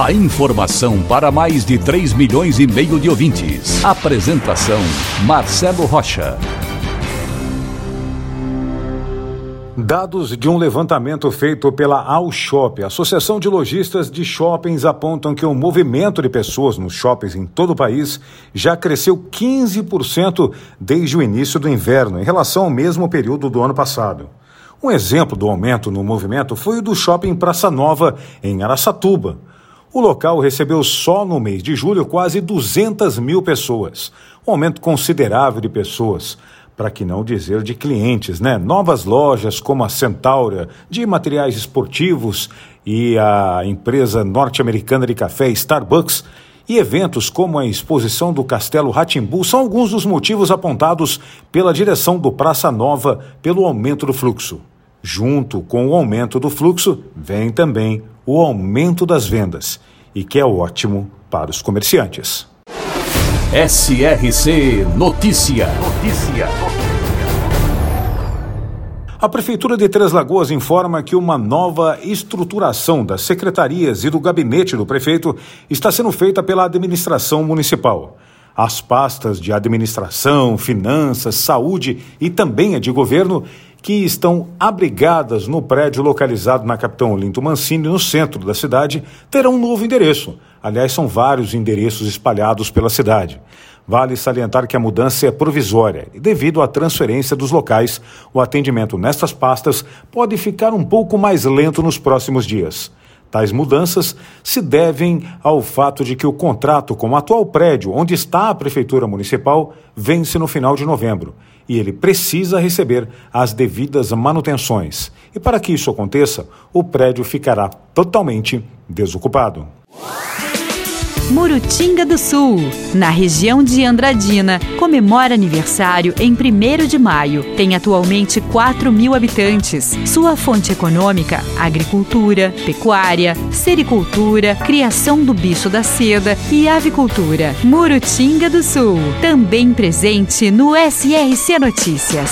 A informação para mais de 3 milhões e meio de ouvintes. Apresentação Marcelo Rocha. Dados de um levantamento feito pela Alshop, Associação de Lojistas de Shoppings, apontam que o movimento de pessoas nos shoppings em todo o país já cresceu 15% desde o início do inverno, em relação ao mesmo período do ano passado. Um exemplo do aumento no movimento foi o do shopping Praça Nova, em Araçatuba. O local recebeu só no mês de julho quase 200 mil pessoas, um aumento considerável de pessoas para que não dizer de clientes, né? Novas lojas como a Centaura, de materiais esportivos, e a empresa norte-americana de café Starbucks, e eventos como a exposição do Castelo Ratimbu são alguns dos motivos apontados pela direção do Praça Nova pelo aumento do fluxo. Junto com o aumento do fluxo, vem também o aumento das vendas, e que é ótimo para os comerciantes. SRC Notícia. Notícia. A Prefeitura de Três Lagoas informa que uma nova estruturação das secretarias e do gabinete do prefeito está sendo feita pela administração municipal. As pastas de administração, finanças, saúde e também a de governo, que estão abrigadas no prédio localizado na Capitão Olinto Mancini, no centro da cidade, terão um novo endereço. Aliás, são vários endereços espalhados pela cidade. Vale salientar que a mudança é provisória e, devido à transferência dos locais, o atendimento nestas pastas pode ficar um pouco mais lento nos próximos dias. Tais mudanças se devem ao fato de que o contrato com o atual prédio onde está a Prefeitura Municipal vence no final de novembro e ele precisa receber as devidas manutenções. E para que isso aconteça, o prédio ficará totalmente desocupado. Murutinga do Sul, na região de Andradina, comemora aniversário em 1 de maio. Tem atualmente 4 mil habitantes. Sua fonte econômica: agricultura, pecuária, sericultura, criação do bicho da seda e avicultura. Murutinga do Sul, também presente no SRC Notícias.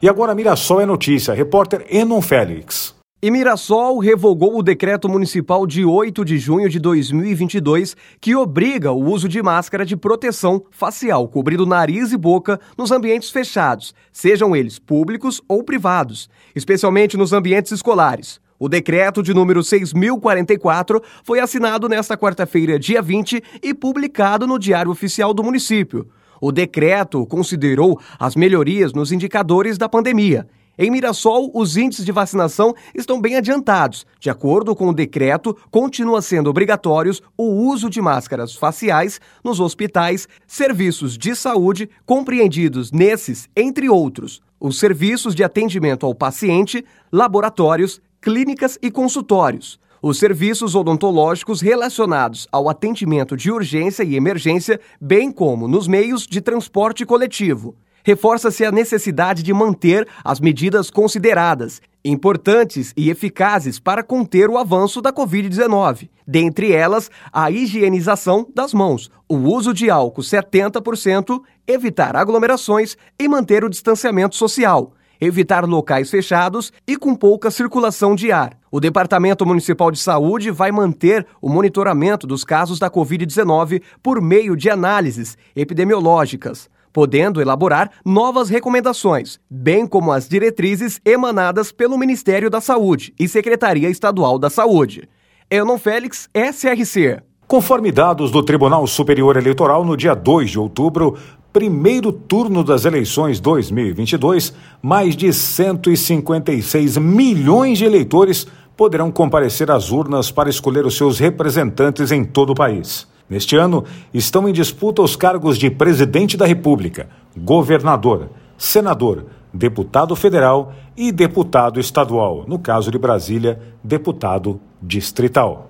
E agora Mirassol é notícia. Repórter Enon Félix. E Mirassol revogou o decreto municipal de 8 de junho de 2022 que obriga o uso de máscara de proteção facial cobrindo nariz e boca nos ambientes fechados, sejam eles públicos ou privados, especialmente nos ambientes escolares. O decreto de número 6044 foi assinado nesta quarta-feira, dia 20, e publicado no Diário Oficial do município. O decreto considerou as melhorias nos indicadores da pandemia em Mirassol, os índices de vacinação estão bem adiantados. De acordo com o decreto, continua sendo obrigatórios o uso de máscaras faciais nos hospitais, serviços de saúde, compreendidos nesses, entre outros, os serviços de atendimento ao paciente, laboratórios, clínicas e consultórios. Os serviços odontológicos relacionados ao atendimento de urgência e emergência, bem como nos meios de transporte coletivo reforça-se a necessidade de manter as medidas consideradas, importantes e eficazes para conter o avanço da Covid-19. Dentre elas, a higienização das mãos, o uso de álcool 70%, evitar aglomerações e manter o distanciamento social evitar locais fechados e com pouca circulação de ar. O Departamento Municipal de Saúde vai manter o monitoramento dos casos da Covid-19 por meio de análises epidemiológicas podendo elaborar novas recomendações, bem como as diretrizes emanadas pelo Ministério da Saúde e Secretaria Estadual da Saúde. Enon Félix, SRC. Conforme dados do Tribunal Superior Eleitoral, no dia 2 de outubro, primeiro turno das eleições 2022, mais de 156 milhões de eleitores poderão comparecer às urnas para escolher os seus representantes em todo o país. Neste ano, estão em disputa os cargos de presidente da República, governador, senador, deputado federal e deputado estadual. No caso de Brasília, deputado distrital.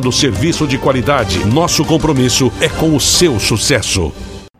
oferecendo serviço de qualidade. Nosso compromisso é com o seu sucesso.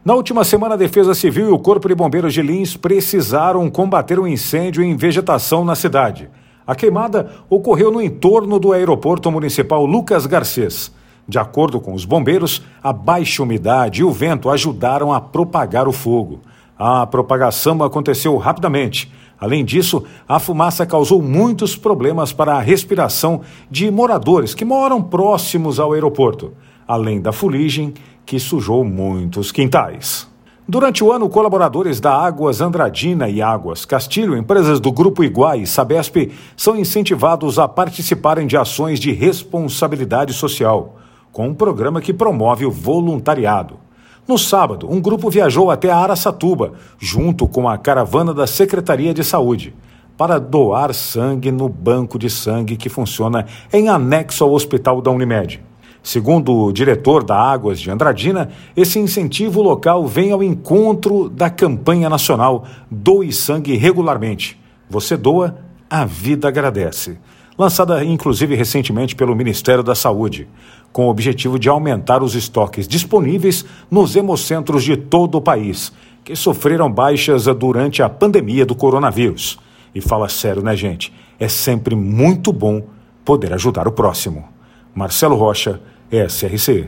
Na última semana, a Defesa Civil e o Corpo de Bombeiros de Lins precisaram combater um incêndio em vegetação na cidade. A queimada ocorreu no entorno do aeroporto municipal Lucas Garcês. De acordo com os bombeiros, a baixa umidade e o vento ajudaram a propagar o fogo. A propagação aconteceu rapidamente. Além disso, a fumaça causou muitos problemas para a respiração de moradores que moram próximos ao aeroporto, além da fuligem que sujou muitos quintais. Durante o ano, colaboradores da Águas Andradina e Águas Castilho, empresas do Grupo Iguai e Sabesp, são incentivados a participarem de ações de responsabilidade social, com um programa que promove o voluntariado. No sábado, um grupo viajou até Araçatuba, junto com a caravana da Secretaria de Saúde, para doar sangue no banco de sangue que funciona em anexo ao Hospital da Unimed. Segundo o diretor da Águas de Andradina, esse incentivo local vem ao encontro da campanha nacional Doe Sangue Regularmente. Você doa, a vida agradece. Lançada inclusive recentemente pelo Ministério da Saúde, com o objetivo de aumentar os estoques disponíveis nos hemocentros de todo o país, que sofreram baixas durante a pandemia do coronavírus. E fala sério, né, gente? É sempre muito bom poder ajudar o próximo. Marcelo Rocha, SRC.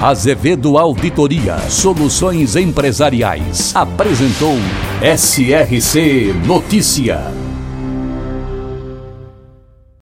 Azevedo Auditoria Soluções Empresariais apresentou SRC Notícia.